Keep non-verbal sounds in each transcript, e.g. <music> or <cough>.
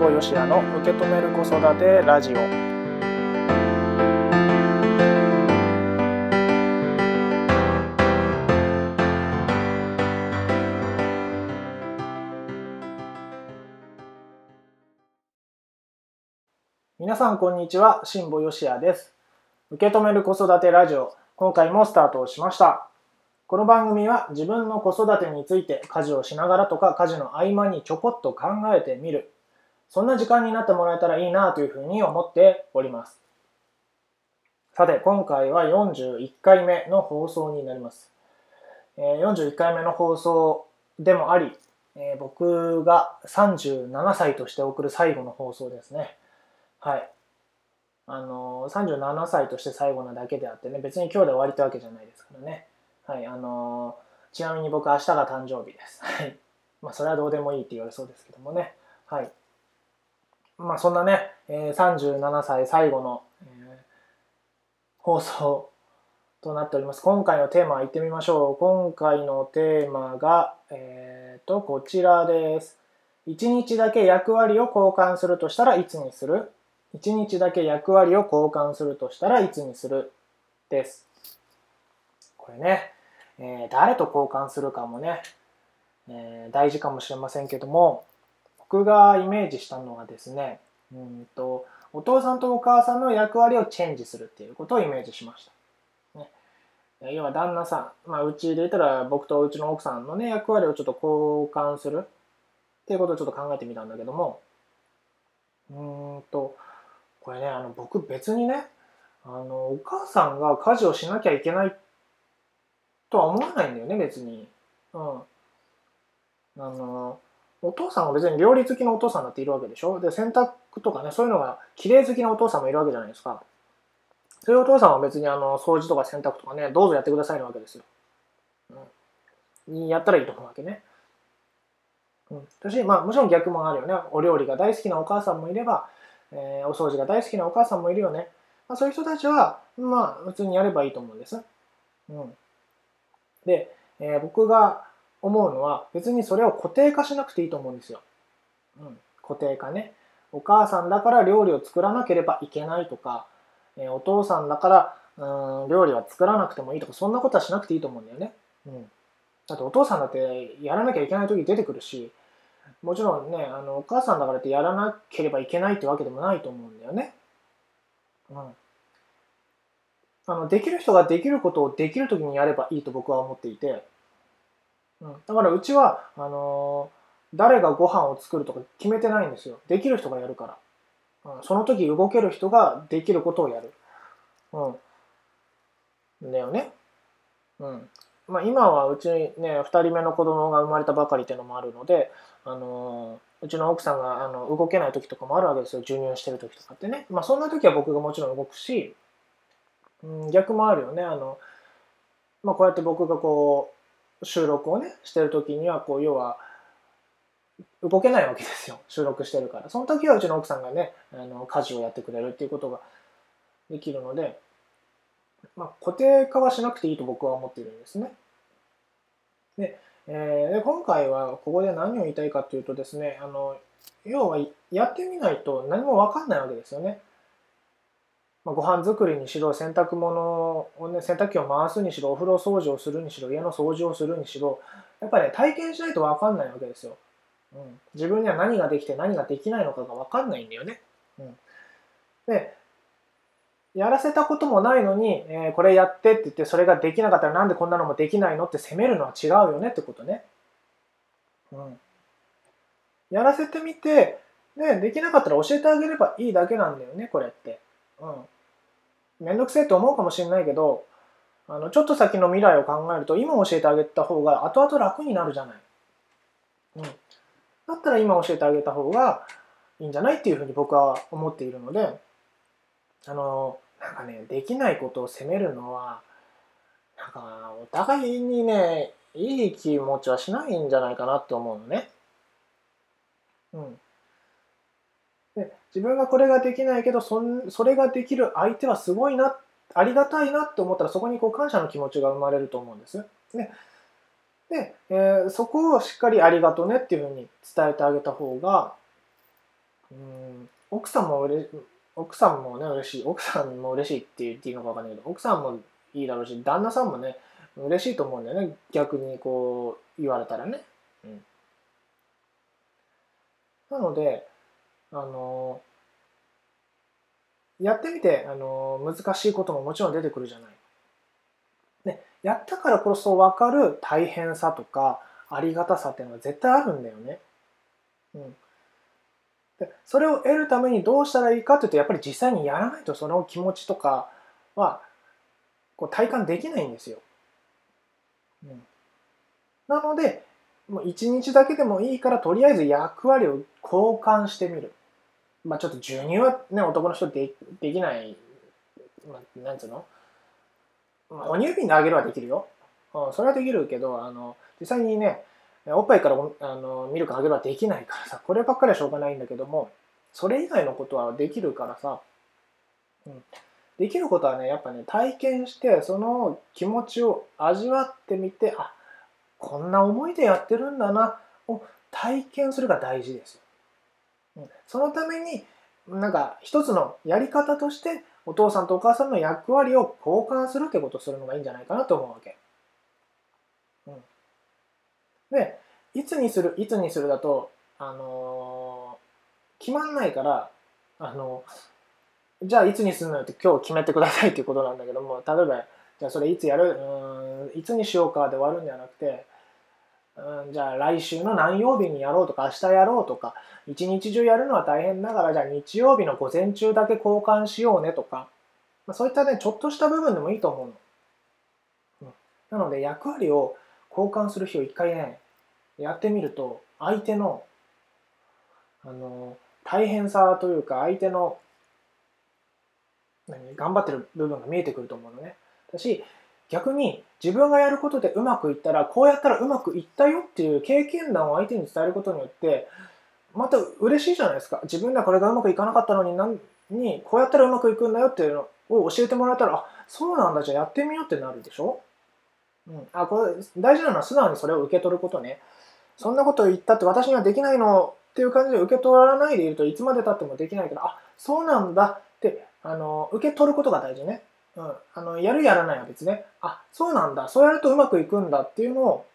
保よしやの受け止める子育てラジオ。皆さんこんにちは辛坊よしやです。受け止める子育てラジオ今回もスタートしました。この番組は自分の子育てについて家事をしながらとか家事の合間にちょこっと考えてみる。そんな時間になってもらえたらいいなというふうに思っておりますさて今回は41回目の放送になります41回目の放送でもあり僕が37歳として送る最後の放送ですねはい。あの37歳として最後なだけであってね、別に今日で終わりってわけじゃないですからね。はい、あのちなみに僕明日が誕生日です。はい。まあ、それはどうでもいいって言われそうですけどもね。はい。まあ、そんなね、えー、37歳最後の、えー、放送となっております。今回のテーマは行ってみましょう。今回のテーマが、えっ、ー、と、こちらです。1日だけ役割を交換するとしたらいつにする？1日だけ役割を交換するとしたらいつにする？です。これね、えー、誰と交換するかもね、えー、大事かもしれませんけども、僕がイメージしたのはですね、うんとお父さんとお母さんの役割をチェンジするっていうことをイメージしました。ね、要は旦那さん、まあ、うちで言ったら僕とうちの奥さんのね、役割をちょっと交換するっていうことをちょっと考えてみたんだけども、うんと、これね、あの、僕別にね、あの、お母さんが家事をしなきゃいけないとは思わないんだよね、別に。うん。あの、お父さんは別に料理好きのお父さんだっているわけでしょ？で、洗濯とかね、そういうのが綺麗好きなお父さんもいるわけじゃないですか。そういうお父さんは別にあの、掃除とか洗濯とかね、どうぞやってくださいなわけですよ。うん。やったらいいと思うわけね。うん。私、まあ、もちろん逆もあるよね。お料理が大好きなお母さんもいれば、えー、お掃除が大好きなお母さんもいるよね。まあ、そういう人たちは、まあ、普通にやればいいと思うんです。うん。で、えー、僕が思うのは、別にそれを固定化しなくていいと思うんですよ。うん。固定化ね。お母さんだから料理を作らなければいけないとか、え、お父さんだからうん料理は作らなくてもいいとか、そんなことはしなくていいと思うんだよね。うん。だってお父さんだってやらなきゃいけない時出てくるし、もちろんね、あの、お母さんだからってやらなければいけないってわけでもないと思うんだよね。うん。あの、できる人ができることをできる時にやればいいと僕は思っていて、うん。だからうちは、あのー、誰がご飯を作るとか決めてないんですよ。できる人がやるから。うん、その時動ける人ができることをやる。うん。だよね。うん。まあ、今はうちね2人目の子供が生まれたばかりっていうのもあるので、あのうちの奥さんがあの動けない時とかもあるわけですよ授乳してる時とかってね、まあ、そんな時は僕がもちろん動くし、うん、逆もあるよねあの、まあ、こうやって僕がこう収録をねしてる時にはこう要は動けないわけですよ収録してるからその時はうちの奥さんがねあの家事をやってくれるっていうことができるのでまあ、固定化はしなくていいと僕は思ってるんですね。で、えー、今回はここで何を言いたいかというとですね、あの要はやってみないと何も分かんないわけですよね。まあ、ご飯作りにしろ、洗濯物をね、洗濯機を回すにしろ、お風呂掃除をするにしろ、家の掃除をするにしろ、やっぱりね、体験しないと分かんないわけですよ。うん、自分には何ができて何ができないのかが分かんないんだよね。うん、で、やらせたこともないのに、えー、これやってって言ってそれができなかったらなんでこんなのもできないのって責めるのは違うよねってことね。うん。やらせてみて、ね、できなかったら教えてあげればいいだけなんだよね、これって。うん。めんどくせえと思うかもしれないけど、あの、ちょっと先の未来を考えると、今教えてあげた方が後々楽になるじゃない。うん。だったら今教えてあげた方がいいんじゃないっていうふうに僕は思っているので、あの、なんかね、できないことを責めるのは、なんか、お互いにね、いい気持ちはしないんじゃないかなって思うのね。うん。で自分がこれができないけどそんそれができる相手はすごいなありがたいなって思ったらそこにこう感謝の気持ちが生まれると思うんです。ね、で、えー、そこをしっかりありがとねっていうふうに伝えてあげた方がうん奥さんもうれ奥さんもね嬉しい奥さんも嬉しいって言っていいのか分かんないけど奥さんもいいだろうし旦那さんもね嬉しいと思うんだよね。逆にこう言われたらね、うん、なのであのやってみてあの難しいことももちろん出てくるじゃない。ね、やったからこそ分かる大変さとかありがたさっていうのは絶対あるんだよね。うん、でそれを得るためにどうしたらいいかというとやっぱり実際にやらないとその気持ちとかはこう体感できないんですよ。うん、なのでもう1日だけでもいいからとりあえず役割を交換してみる。まあちょっと授乳はね男の人でできない、まあ、なんつうの、まあ、お乳瓶であげるはできるよ。うん、それはできるけどあの実際にねおっぱいからあのミルクあげるはできないからさこればっかりはしょうがないんだけどもそれ以外のことはできるからさ、うん、できることはねやっぱね体験してその気持ちを味わってみてあこんな思いでやってるんだなを体験するが大事です。そのためになんか一つのやり方としてお父さんとお母さんの役割を交換するってことをするのがいいんじゃないかなと思うわけ。うん、でいつにするいつにするだと、あのー、決まんないからあのじゃあいつにするのよって今日決めてくださいっていうことなんだけども例えばじゃあそれいつやる？うんいつにしようかで終わるんではなくてうん、じゃあ来週の何曜日にやろうとか明日やろうとか一日中やるのは大変だからじゃあ日曜日の午前中だけ交換しようねとか、まあ、そういったねちょっとした部分でもいいと思うの。うん、なので役割を交換する日を一回ねやってみると相手のあの大変さというか相手の何頑張ってる部分が見えてくると思うのね。だし逆に自分がやることでうまくいったらこうやったらうまくいったよっていう経験談を相手に伝えることによってまた嬉しいじゃないですか。自分ではこれがうまくいかなかったのに何にこうやったらうまくいくんだよっていうのを教えてもらえたらあそうなんだじゃあやってみようってなるでしょ、うん、あこれ大事なのは素直にそれを受け取ることね。そんなこと言ったって私にはできないのっていう感じで受け取らないでいるといつまでたってもできないけどあそうなんだってあの受け取ることが大事ね。うん、あのやるやらないは別ね。あそうなんだ。そうやるとうまくいくんだっていうのを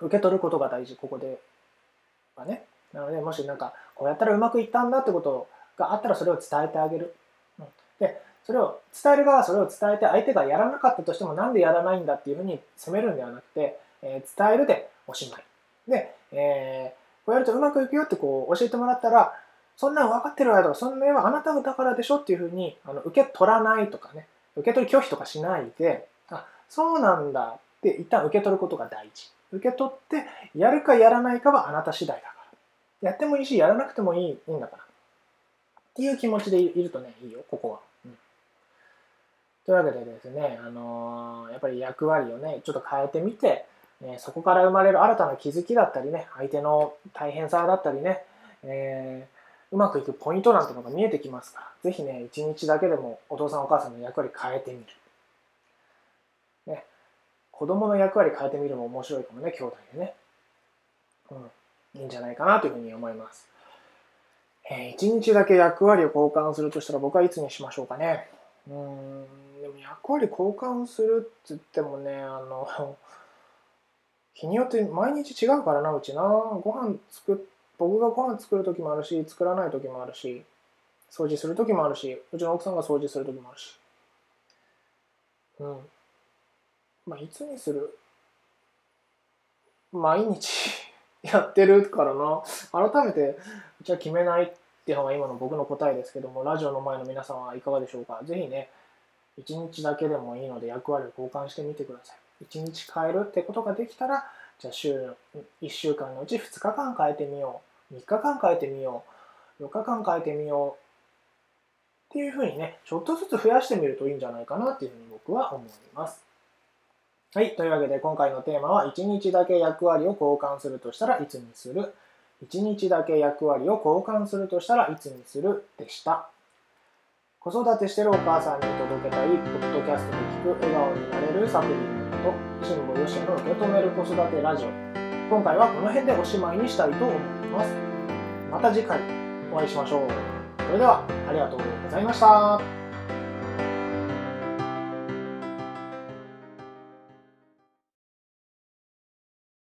受け取ることが大事ここではね。なのでもしなんかこうやったらうまくいったんだってことがあったらそれを伝えてあげる、うん、でそれを伝える側はそれを伝えて相手がやらなかったとしてもなんでやらないんだっていうふうに責めるんではなくて、えー、伝えるでおしまい。で、えー、こうやるとうまくいくよってこう教えてもらったらそんなん分かってるわよとかそんなはあなただからでしょっていうふうにあの受け取らないとかね。受け取り拒否とかしないで、あ、そうなんだって一旦受け取ることが大事。受け取って、やるかやらないかはあなた次第だから。やってもいいし、やらなくてもいいいいんだから。っていう気持ちでいるとね、いいよ、ここは。うん、というわけでですね、あのー、やっぱり役割をね、ちょっと変えてみて、えそこから生まれる新たな気づきだったりね、相手の大変さだったりね、えーうまくいくポイントなんてのが見えてきますから、ぜひね、一日だけでもお父さんお母さんの役割変えてみる。ね、子供の役割変えてみるも面白いかもね、兄弟でね。うん、いいんじゃないかなというふうに思います。えー、一日だけ役割を交換するとしたら僕はいつにしましょうかね。うん、でも役割交換するって言ってもね、あの、日によって毎日違うからな、うちな。ご飯作って、僕がご飯作る時もあるし作らない時もあるし掃除する時もあるしうちの奥さんが掃除する時もあるし。うん。まあいつにする？毎日 <laughs> やってるからな。改めてじゃあ決めないっていうのが今の僕の答えですけどもラジオの前の皆さんはいかがでしょうか？ぜひね一日だけでもいいので役割を交換してみてください。一日変えるってことができたらじゃあ週1週間のうち2日間変えてみよう。3日間変えてみよう。4日間変えてみようっていうふうにねちょっとずつ増やしてみるといいんじゃないかなっていうふうに僕は思います。はいというわけで今回のテーマは1日だけ役割を交換するとしたらいつにする。1日だけ役割を交換するとしたらいつにするでした。子育てしてるお母さんに届けたいポッドキャストで聞く笑顔になれるサプリメント慎吾よしの受け止める子育てラジオ今回はこの辺でおしまいにしたいと思います。また次回お会いしましょう。それでは、ありがとうございました。